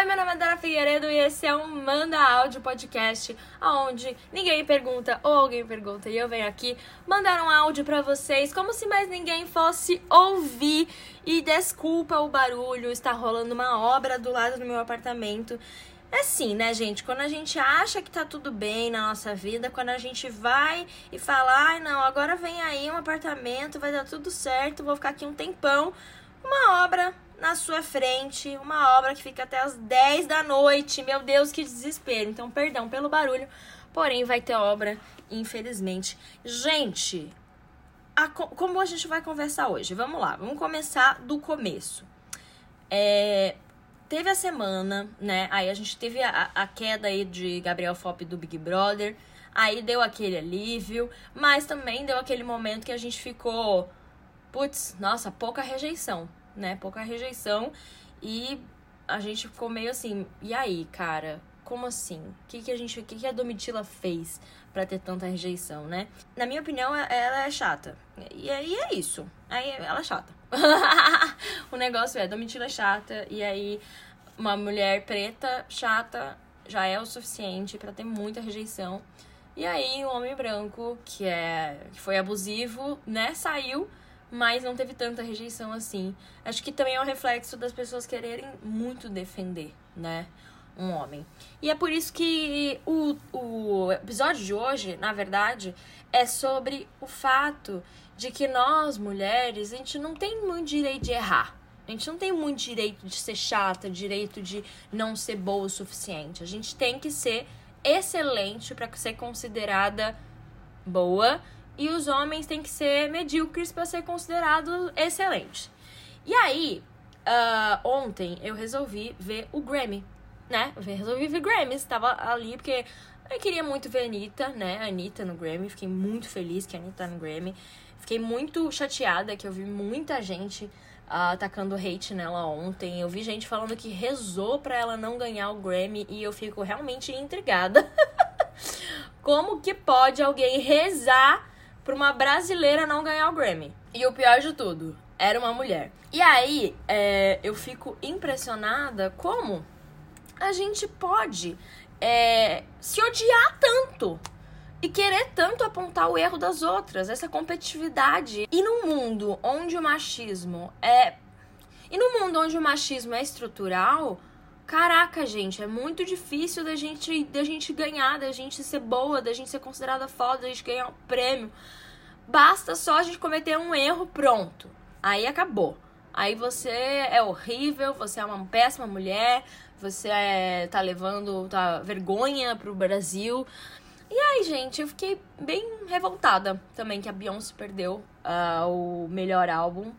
Oi, meu nome é Dara Figueiredo e esse é um Manda Áudio Podcast, onde ninguém pergunta ou alguém pergunta e eu venho aqui mandar um áudio para vocês, como se mais ninguém fosse ouvir. E desculpa o barulho, está rolando uma obra do lado do meu apartamento. É assim, né, gente? Quando a gente acha que tá tudo bem na nossa vida, quando a gente vai e fala, ai não, agora vem aí um apartamento, vai dar tudo certo, vou ficar aqui um tempão, uma obra na sua frente, uma obra que fica até as 10 da noite. Meu Deus, que desespero. Então, perdão pelo barulho, porém vai ter obra, infelizmente. Gente, a, como a gente vai conversar hoje? Vamos lá, vamos começar do começo. É, teve a semana, né? Aí a gente teve a, a queda aí de Gabriel Fop do Big Brother. Aí deu aquele alívio, mas também deu aquele momento que a gente ficou, putz, nossa, pouca rejeição né? Pouca rejeição. E a gente ficou meio assim, e aí, cara? Como assim? O que, que a gente. O que, que a Domitila fez para ter tanta rejeição, né? Na minha opinião, ela é chata. E aí é isso. Aí ela é chata. o negócio é, Domitila é chata, e aí uma mulher preta, chata, já é o suficiente para ter muita rejeição. E aí o homem branco, que é que foi abusivo, né, saiu mas não teve tanta rejeição assim. Acho que também é um reflexo das pessoas quererem muito defender, né? Um homem. E é por isso que o, o episódio de hoje, na verdade, é sobre o fato de que nós, mulheres, a gente não tem muito direito de errar. A gente não tem muito direito de ser chata, direito de não ser boa o suficiente. A gente tem que ser excelente para ser considerada boa e os homens têm que ser medíocres para ser considerados excelentes. E aí, uh, ontem eu resolvi ver o Grammy, né? Eu resolvi ver Grammy, estava ali porque eu queria muito ver a Anitta, né? A Anitta no Grammy, fiquei muito feliz que a Anitta tá no Grammy. Fiquei muito chateada que eu vi muita gente uh, atacando hate nela ontem. Eu vi gente falando que rezou para ela não ganhar o Grammy e eu fico realmente intrigada. Como que pode alguém rezar pra uma brasileira não ganhar o Grammy. E o pior de tudo, era uma mulher. E aí, é, eu fico impressionada como a gente pode é, se odiar tanto e querer tanto apontar o erro das outras, essa competitividade. E num mundo onde o machismo é. E no mundo onde o machismo é estrutural, caraca, gente, é muito difícil da gente, da gente ganhar, da gente ser boa, da gente ser considerada foda, da gente ganhar um prêmio. Basta só a gente cometer um erro, pronto. Aí acabou. Aí você é horrível, você é uma péssima mulher, você é, tá levando tá, vergonha pro Brasil. E aí, gente, eu fiquei bem revoltada também que a Beyoncé perdeu uh, o melhor álbum.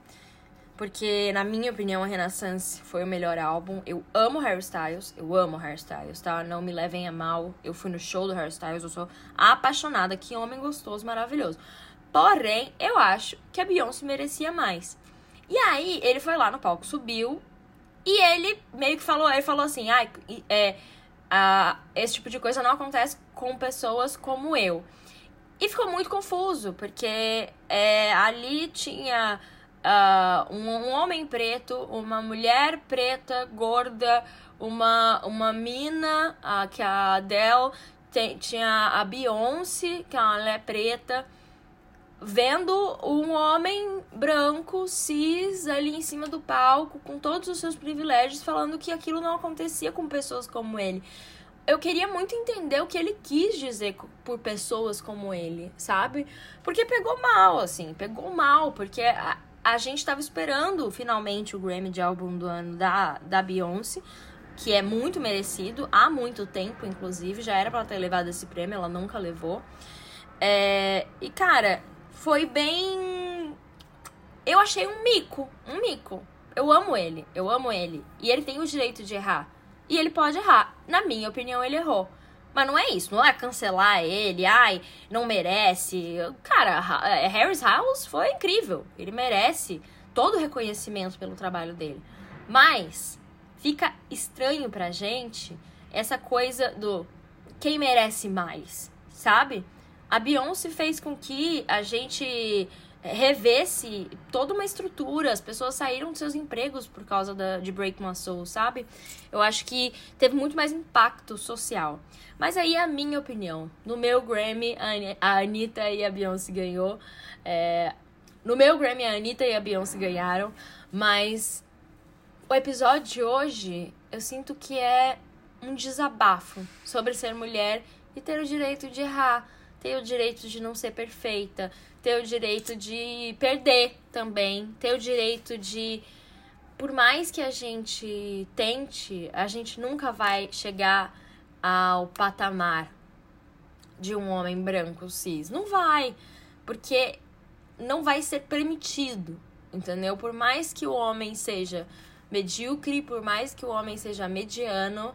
Porque, na minha opinião, a Renaissance foi o melhor álbum. Eu amo Harry Styles, eu amo Harry Styles, tá? Não me levem a mal. Eu fui no show do Harry Styles, eu sou apaixonada. Que homem gostoso, maravilhoso. Porém, eu acho que a Beyoncé merecia mais. E aí, ele foi lá no palco, subiu, e ele meio que falou, ele falou assim, ah, é, esse tipo de coisa não acontece com pessoas como eu. E ficou muito confuso, porque é, ali tinha uh, um, um, homem preto, uma mulher preta, gorda, uma, uma mina, uh, que é a Adele, tem, tinha a Beyoncé, que é uma mulher preta, vendo um homem branco, cis, ali em cima do palco, com todos os seus privilégios, falando que aquilo não acontecia com pessoas como ele. Eu queria muito entender o que ele quis dizer por pessoas como ele, sabe? Porque pegou mal, assim, pegou mal, porque a gente estava esperando finalmente o Grammy de álbum do ano da, da Beyoncé, que é muito merecido, há muito tempo, inclusive, já era para ter levado esse prêmio, ela nunca levou. É, e, cara, foi bem. Eu achei um mico. Um mico. Eu amo ele. Eu amo ele. E ele tem o direito de errar. E ele pode errar. Na minha opinião, ele errou. Mas não é isso, não é cancelar ele, ai, não merece. Cara, é, Harris House foi incrível. Ele merece todo o reconhecimento pelo trabalho dele. Mas fica estranho pra gente essa coisa do quem merece mais, sabe? A Beyoncé fez com que a gente rever-se toda uma estrutura. As pessoas saíram dos seus empregos por causa da, de Break My Soul, sabe? Eu acho que teve muito mais impacto social. Mas aí a minha opinião. No meu Grammy, a Anitta e a Beyoncé ganhou. É, no meu Grammy, a Anitta e a Beyoncé ganharam. Mas o episódio de hoje, eu sinto que é um desabafo sobre ser mulher e ter o direito de errar, ter o direito de não ser perfeita, ter o direito de perder também, ter o direito de. Por mais que a gente tente, a gente nunca vai chegar ao patamar de um homem branco cis. Não vai, porque não vai ser permitido, entendeu? Por mais que o homem seja medíocre, por mais que o homem seja mediano,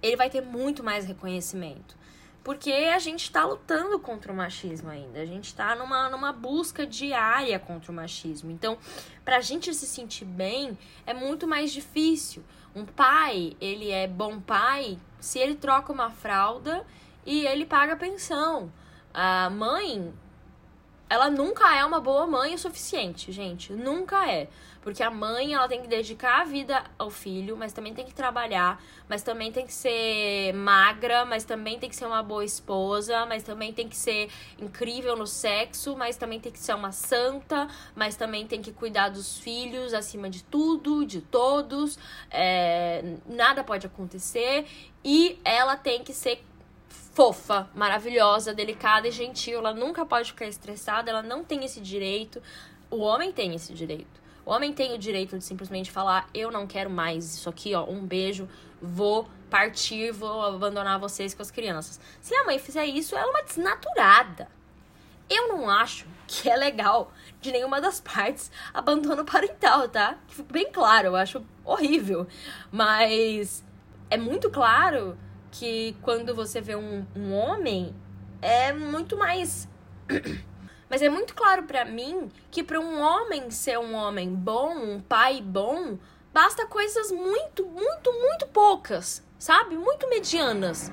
ele vai ter muito mais reconhecimento. Porque a gente está lutando contra o machismo ainda. A gente está numa, numa busca diária contra o machismo. Então, para a gente se sentir bem, é muito mais difícil. Um pai, ele é bom pai se ele troca uma fralda e ele paga pensão. A mãe, ela nunca é uma boa mãe o suficiente, gente. Nunca é. Porque a mãe, ela tem que dedicar a vida ao filho, mas também tem que trabalhar, mas também tem que ser magra, mas também tem que ser uma boa esposa, mas também tem que ser incrível no sexo, mas também tem que ser uma santa, mas também tem que cuidar dos filhos acima de tudo, de todos. É, nada pode acontecer. E ela tem que ser fofa, maravilhosa, delicada e gentil. Ela nunca pode ficar estressada, ela não tem esse direito. O homem tem esse direito. O homem tem o direito de simplesmente falar: eu não quero mais isso aqui, ó, um beijo, vou partir, vou abandonar vocês com as crianças. Se a mãe fizer isso, ela é uma desnaturada. Eu não acho que é legal de nenhuma das partes abandono parental, tá? Que fique bem claro, eu acho horrível. Mas é muito claro que quando você vê um, um homem, é muito mais mas é muito claro para mim que para um homem ser um homem bom, um pai bom, basta coisas muito, muito, muito poucas, sabe? Muito medianas.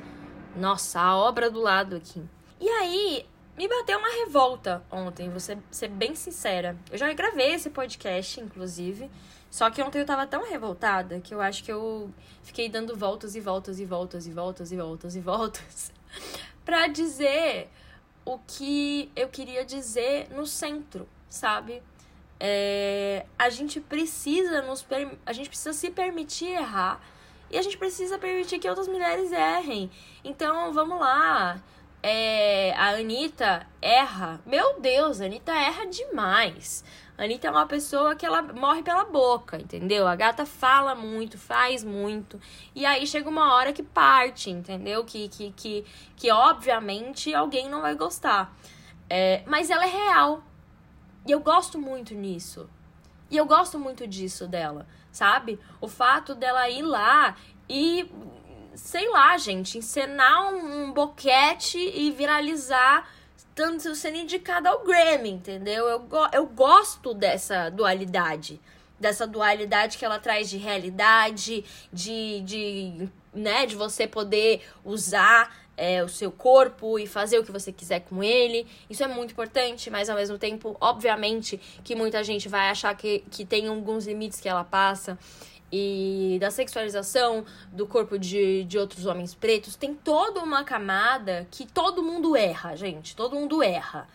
Nossa, a obra do lado aqui. E aí, me bateu uma revolta ontem, vou ser, ser bem sincera. Eu já gravei esse podcast, inclusive. Só que ontem eu tava tão revoltada que eu acho que eu fiquei dando voltas e voltas e voltas e voltas e voltas e voltas pra dizer o que eu queria dizer no centro, sabe? É, a gente precisa nos a gente precisa se permitir errar e a gente precisa permitir que outras mulheres errem. Então, vamos lá. É, a Anitta erra. Meu Deus, a Anitta erra demais. Anitta é uma pessoa que ela morre pela boca, entendeu? A gata fala muito, faz muito. E aí chega uma hora que parte, entendeu? Que, que, que, que obviamente alguém não vai gostar. É, mas ela é real. E eu gosto muito nisso. E eu gosto muito disso dela, sabe? O fato dela ir lá e, sei lá, gente, encenar um boquete e viralizar tanto sendo indicada ao Grammy, entendeu? Eu, eu gosto dessa dualidade. Dessa dualidade que ela traz de realidade, de, de, né, de você poder usar é, o seu corpo e fazer o que você quiser com ele. Isso é muito importante, mas ao mesmo tempo, obviamente, que muita gente vai achar que, que tem alguns limites que ela passa e da sexualização do corpo de, de outros homens pretos, tem toda uma camada que todo mundo erra, gente. Todo mundo erra.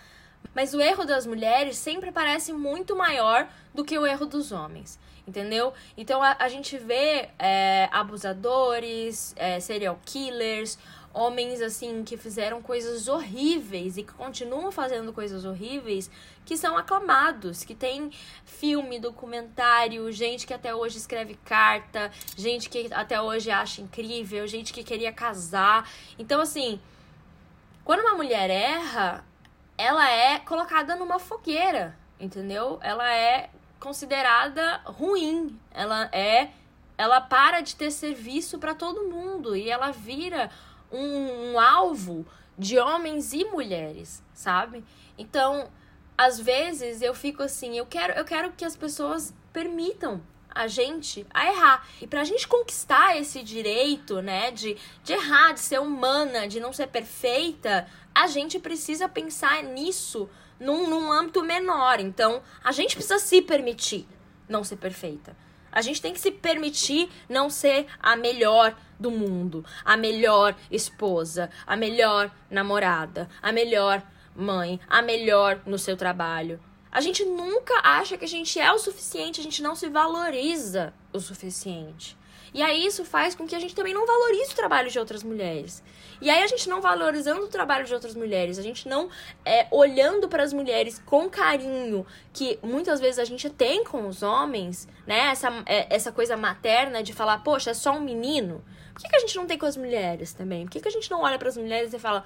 Mas o erro das mulheres sempre parece muito maior do que o erro dos homens. Entendeu? Então a, a gente vê é, abusadores, é, serial killers, homens assim que fizeram coisas horríveis e que continuam fazendo coisas horríveis que são aclamados, que tem filme, documentário, gente que até hoje escreve carta, gente que até hoje acha incrível, gente que queria casar. Então assim, quando uma mulher erra, ela é colocada numa fogueira, entendeu? Ela é considerada ruim, ela é ela para de ter serviço para todo mundo e ela vira um, um alvo de homens e mulheres, sabe? Então, às vezes eu fico assim, eu quero, eu quero que as pessoas permitam a gente a errar. E pra gente conquistar esse direito, né, de, de errar, de ser humana, de não ser perfeita, a gente precisa pensar nisso num, num âmbito menor. Então, a gente precisa se permitir não ser perfeita. A gente tem que se permitir não ser a melhor do mundo, a melhor esposa, a melhor namorada, a melhor mãe, a melhor no seu trabalho. A gente nunca acha que a gente é o suficiente, a gente não se valoriza o suficiente. E aí isso faz com que a gente também não valorize o trabalho de outras mulheres. E aí a gente não valorizando o trabalho de outras mulheres, a gente não é, olhando para as mulheres com carinho que muitas vezes a gente tem com os homens, né? Essa, é, essa coisa materna de falar, poxa, é só um menino. Por que, que a gente não tem com as mulheres também? Por que, que a gente não olha para as mulheres e fala,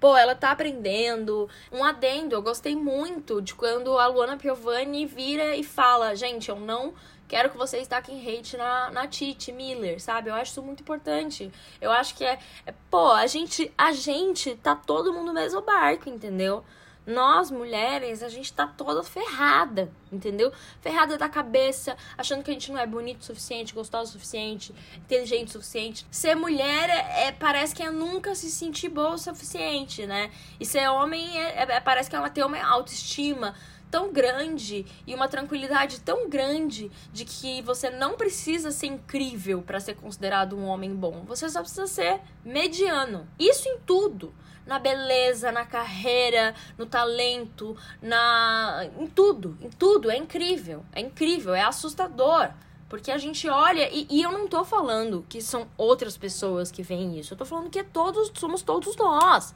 pô, ela tá aprendendo. Um adendo, eu gostei muito de quando a Luana Piovani vira e fala, gente, eu não Quero que vocês taquem hate na, na Titi Miller, sabe? Eu acho isso muito importante. Eu acho que é, é. Pô, a gente, a gente tá todo mundo no mesmo barco, entendeu? Nós, mulheres, a gente tá toda ferrada, entendeu? Ferrada da cabeça, achando que a gente não é bonito o suficiente, gostoso o suficiente, inteligente o suficiente. Ser mulher é, é parece que é nunca se sentir boa o suficiente, né? E ser homem é, é parece que ela tem uma autoestima tão grande e uma tranquilidade tão grande de que você não precisa ser incrível para ser considerado um homem bom. Você só precisa ser mediano. Isso em tudo. Na beleza, na carreira, no talento, na em tudo, em tudo é incrível. É incrível, é assustador. Porque a gente olha, e, e, eu não tô falando que são outras pessoas que veem isso. Eu tô falando que é todos, somos todos nós.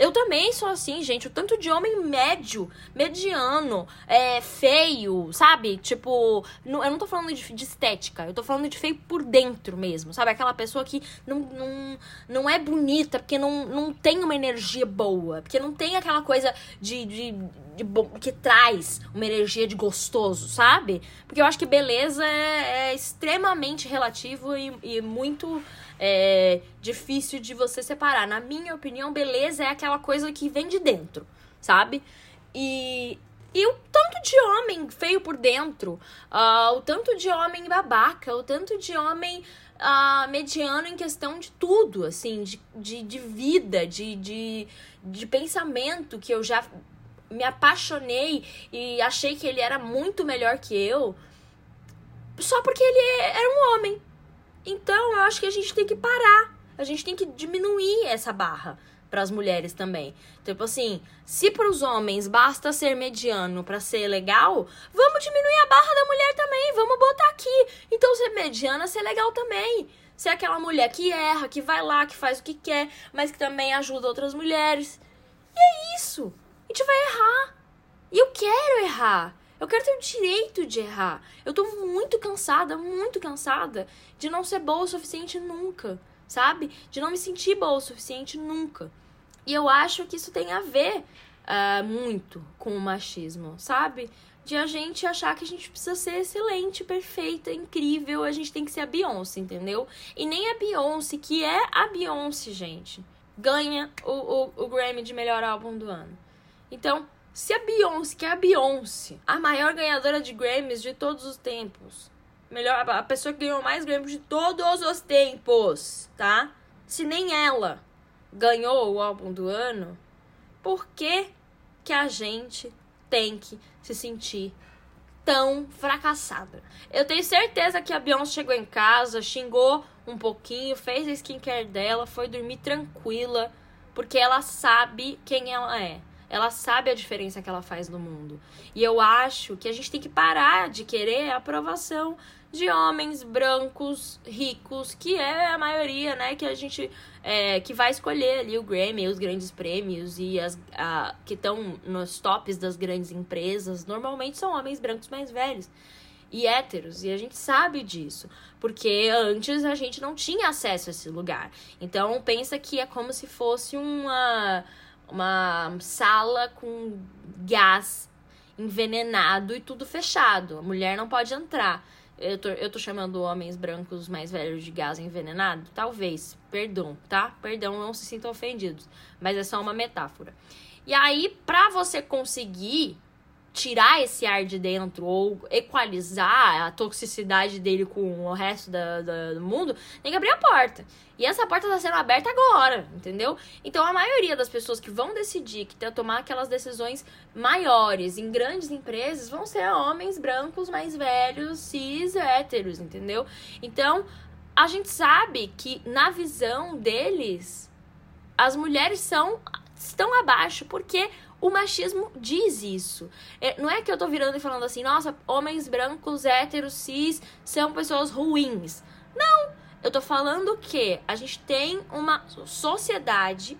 Eu também sou assim, gente. O tanto de homem médio, mediano, é, feio, sabe? Tipo, não, eu não tô falando de, de, estética, eu tô falando de feio por dentro mesmo, sabe? Aquela pessoa que não, não, não é bonita porque não, não tem uma energia boa, porque não tem aquela coisa de, de, de que traz uma energia de gostoso, sabe? Porque eu acho que beleza é, é extremamente relativo e, e muito é, difícil de você separar. Na minha opinião, beleza é aquela coisa que vem de dentro, sabe? E, e o tanto de homem feio por dentro, uh, o tanto de homem babaca, o tanto de homem uh, mediano em questão de tudo, assim, de, de, de vida, de, de, de pensamento, que eu já me apaixonei e achei que ele era muito melhor que eu, só porque ele era um homem, então, eu acho que a gente tem que parar. A gente tem que diminuir essa barra para as mulheres também. Tipo assim, se para os homens basta ser mediano para ser legal, vamos diminuir a barra da mulher também, vamos botar aqui. Então ser mediana, ser legal também. Ser aquela mulher que erra, que vai lá, que faz o que quer, mas que também ajuda outras mulheres. E é isso. A gente vai errar. E eu quero errar. Eu quero ter o direito de errar. Eu tô muito cansada, muito cansada de não ser boa o suficiente nunca, sabe? De não me sentir boa o suficiente nunca. E eu acho que isso tem a ver uh, muito com o machismo, sabe? De a gente achar que a gente precisa ser excelente, perfeita, incrível, a gente tem que ser a Beyoncé, entendeu? E nem a Beyoncé, que é a Beyoncé, gente, ganha o, o, o Grammy de melhor álbum do ano. Então, se a Beyoncé, que é a Beyoncé, a maior ganhadora de Grammys de todos os tempos, melhor, a pessoa que ganhou mais Grammys de todos os tempos, tá? Se nem ela ganhou o álbum do ano, por que que a gente tem que se sentir tão fracassada? Eu tenho certeza que a Beyoncé chegou em casa, xingou um pouquinho, fez a skincare dela, foi dormir tranquila, porque ela sabe quem ela é. Ela sabe a diferença que ela faz no mundo. E eu acho que a gente tem que parar de querer a aprovação de homens brancos, ricos, que é a maioria, né, que a gente é, que vai escolher ali o Grammy, os grandes prêmios e as a, que estão nos tops das grandes empresas, normalmente são homens brancos mais velhos e héteros, e a gente sabe disso, porque antes a gente não tinha acesso a esse lugar. Então pensa que é como se fosse uma uma sala com gás envenenado e tudo fechado. A mulher não pode entrar. Eu tô, eu tô chamando homens brancos mais velhos de gás envenenado? Talvez. Perdão, tá? Perdão, não se sintam ofendidos. Mas é só uma metáfora. E aí, pra você conseguir tirar esse ar de dentro ou equalizar a toxicidade dele com o resto da, da, do mundo, tem que abrir a porta. E essa porta está sendo aberta agora, entendeu? Então a maioria das pessoas que vão decidir, que tem tomar aquelas decisões maiores em grandes empresas, vão ser homens brancos mais velhos, cis, héteros, entendeu? Então a gente sabe que na visão deles, as mulheres são estão abaixo, porque o machismo diz isso. É, não é que eu tô virando e falando assim, nossa, homens brancos, héteros, cis são pessoas ruins. Não! Eu tô falando que a gente tem uma sociedade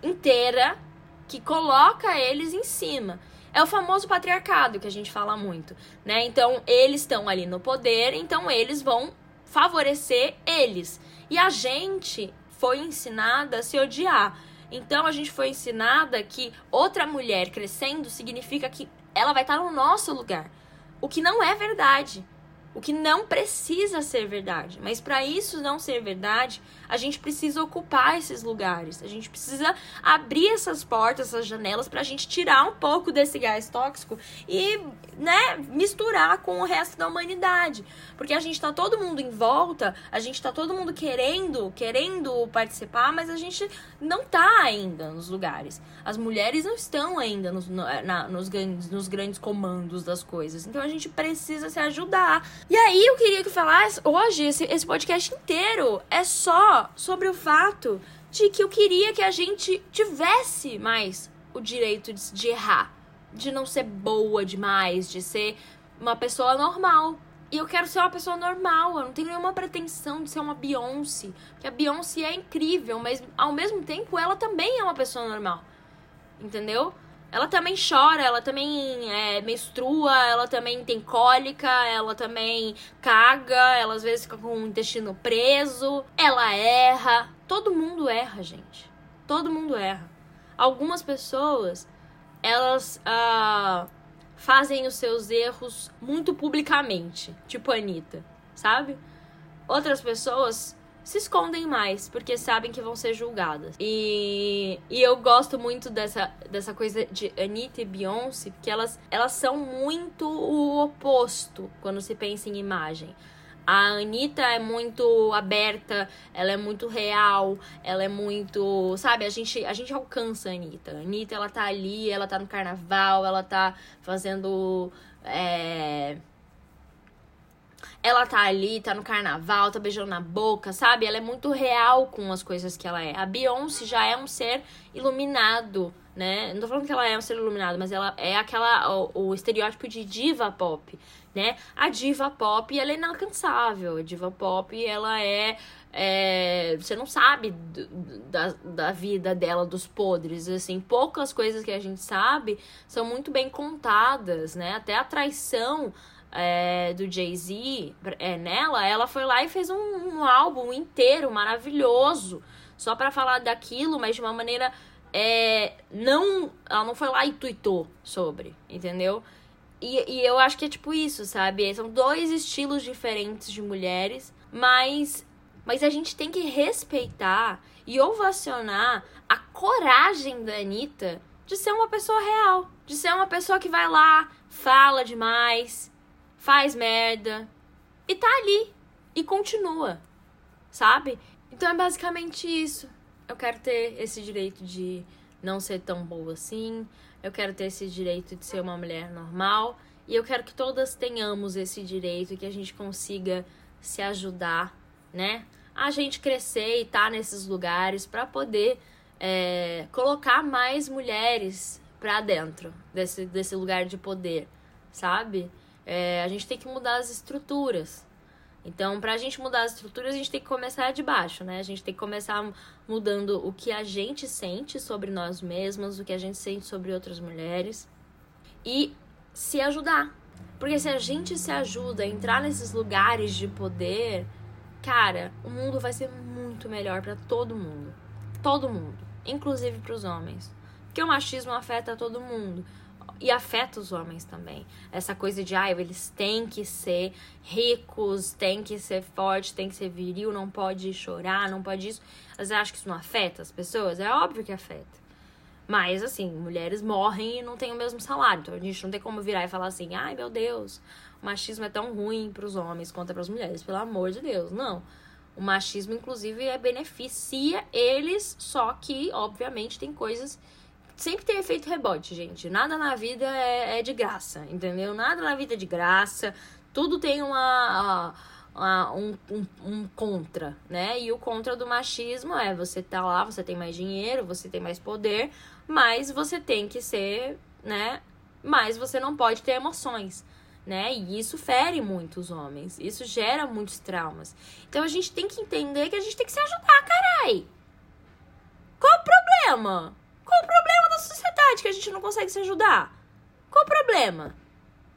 inteira que coloca eles em cima. É o famoso patriarcado que a gente fala muito, né? Então, eles estão ali no poder, então eles vão favorecer eles. E a gente foi ensinada a se odiar. Então a gente foi ensinada que outra mulher crescendo significa que ela vai estar no nosso lugar. O que não é verdade. O que não precisa ser verdade. Mas para isso não ser verdade, a gente precisa ocupar esses lugares. A gente precisa abrir essas portas, essas janelas, para a gente tirar um pouco desse gás tóxico e, né, misturar com o resto da humanidade. Porque a gente tá todo mundo em volta, a gente tá todo mundo querendo, querendo participar, mas a gente não tá ainda nos lugares. As mulheres não estão ainda nos, na, nos, grandes, nos grandes comandos das coisas. Então a gente precisa se ajudar e aí eu queria que falasse hoje, esse, esse podcast inteiro é só sobre o fato de que eu queria que a gente tivesse mais o direito de, de errar, de não ser boa demais, de ser uma pessoa normal. E eu quero ser uma pessoa normal, eu não tenho nenhuma pretensão de ser uma Beyoncé. Porque a Beyoncé é incrível, mas ao mesmo tempo ela também é uma pessoa normal. Entendeu? Ela também chora, ela também é, menstrua, ela também tem cólica, ela também caga, ela às vezes fica com o intestino preso, ela erra. Todo mundo erra, gente. Todo mundo erra. Algumas pessoas, elas uh, fazem os seus erros muito publicamente, tipo a Anitta, sabe? Outras pessoas se escondem mais, porque sabem que vão ser julgadas. E, e eu gosto muito dessa, dessa coisa de Anitta e Beyoncé, porque elas, elas são muito o oposto quando se pensa em imagem. A Anitta é muito aberta, ela é muito real, ela é muito. Sabe, a gente, a gente alcança a Anitta. A Anitta, ela tá ali, ela tá no carnaval, ela tá fazendo. É ela tá ali, tá no carnaval, tá beijando na boca, sabe? Ela é muito real com as coisas que ela é. A Beyoncé já é um ser iluminado, né? Não tô falando que ela é um ser iluminado, mas ela é aquela o, o estereótipo de diva pop, né? A diva pop, ela é inalcançável. A diva pop, ela é, é você não sabe da, da vida dela, dos podres, assim, poucas coisas que a gente sabe são muito bem contadas, né? Até a traição é, do Jay-Z é, nela, ela foi lá e fez um, um álbum inteiro maravilhoso só para falar daquilo, mas de uma maneira é, não. Ela não foi lá e tuitou sobre, entendeu? E, e eu acho que é tipo isso, sabe? São dois estilos diferentes de mulheres, mas, mas a gente tem que respeitar e ovacionar a coragem da Anitta de ser uma pessoa real, de ser uma pessoa que vai lá, fala demais, faz merda e tá ali e continua, sabe? Então é basicamente isso. Eu quero ter esse direito de não ser tão boa assim, eu quero ter esse direito de ser uma mulher normal e eu quero que todas tenhamos esse direito e que a gente consiga se ajudar, né? A gente crescer e estar tá nesses lugares para poder é, colocar mais mulheres para dentro desse, desse lugar de poder, sabe? É, a gente tem que mudar as estruturas. Então, para a gente mudar as estruturas, a gente tem que começar de baixo, né? A gente tem que começar mudando o que a gente sente sobre nós mesmos, o que a gente sente sobre outras mulheres e se ajudar. Porque se a gente se ajuda a entrar nesses lugares de poder, cara, o mundo vai ser muito melhor para todo mundo. Todo mundo, inclusive para os homens. Porque o machismo afeta todo mundo e afeta os homens também. Essa coisa de, ah, eles têm que ser ricos, têm que ser fortes, têm que ser viril, não pode chorar, não pode isso. Eu acho que isso não afeta as pessoas? É óbvio que afeta. Mas, assim, mulheres morrem e não têm o mesmo salário. Então a gente não tem como virar e falar assim: ai meu Deus, o machismo é tão ruim para os homens quanto é para as mulheres. Pelo amor de Deus. Não. O machismo, inclusive, é, beneficia eles, só que, obviamente, tem coisas. Sempre tem efeito rebote, gente. Nada na vida é, é de graça, entendeu? Nada na vida é de graça. Tudo tem uma. uma um, um, um, contra, né? E o contra do machismo é você tá lá, você tem mais dinheiro, você tem mais poder, mas você tem que ser, né? Mas você não pode ter emoções né? E isso fere muitos homens. Isso gera muitos traumas. Então a gente tem que entender que a gente tem que se ajudar, carai. Qual o problema? Qual o problema da sociedade que a gente não consegue se ajudar? Qual o problema?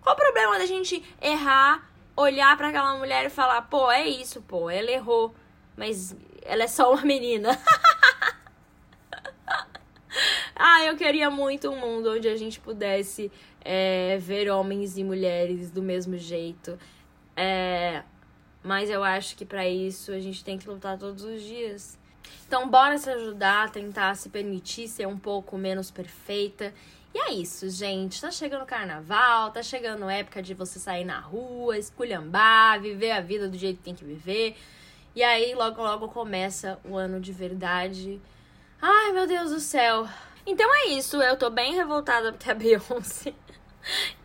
Qual o problema da gente errar, olhar para aquela mulher e falar, pô, é isso, pô, ela errou, mas ela é só uma menina. ah, eu queria muito um mundo onde a gente pudesse é, ver homens e mulheres do mesmo jeito. É, mas eu acho que para isso a gente tem que lutar todos os dias. Então, bora se ajudar, tentar se permitir ser um pouco menos perfeita. E é isso, gente. Tá chegando carnaval, tá chegando época de você sair na rua, esculhambar, viver a vida do jeito que tem que viver. E aí, logo, logo começa o ano de verdade. Ai, meu Deus do céu. Então é isso. Eu tô bem revoltada porque a Beyoncé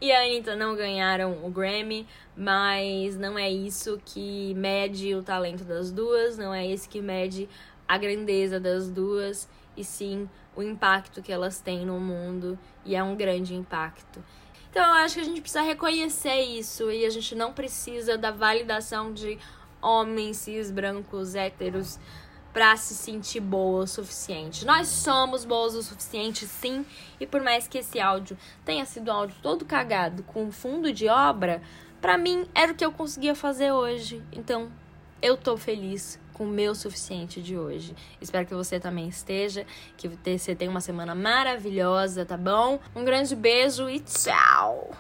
e a Anitta não ganharam o Grammy, mas não é isso que mede o talento das duas, não é esse que mede a grandeza das duas, e sim o impacto que elas têm no mundo, e é um grande impacto. Então eu acho que a gente precisa reconhecer isso e a gente não precisa da validação de homens cis, brancos, héteros para se sentir boa o suficiente. Nós somos boas o suficiente, sim, e por mais que esse áudio tenha sido um áudio todo cagado com fundo de obra, para mim era o que eu conseguia fazer hoje. Então, eu tô feliz com o meu suficiente de hoje. Espero que você também esteja, que você tenha uma semana maravilhosa, tá bom? Um grande beijo e tchau.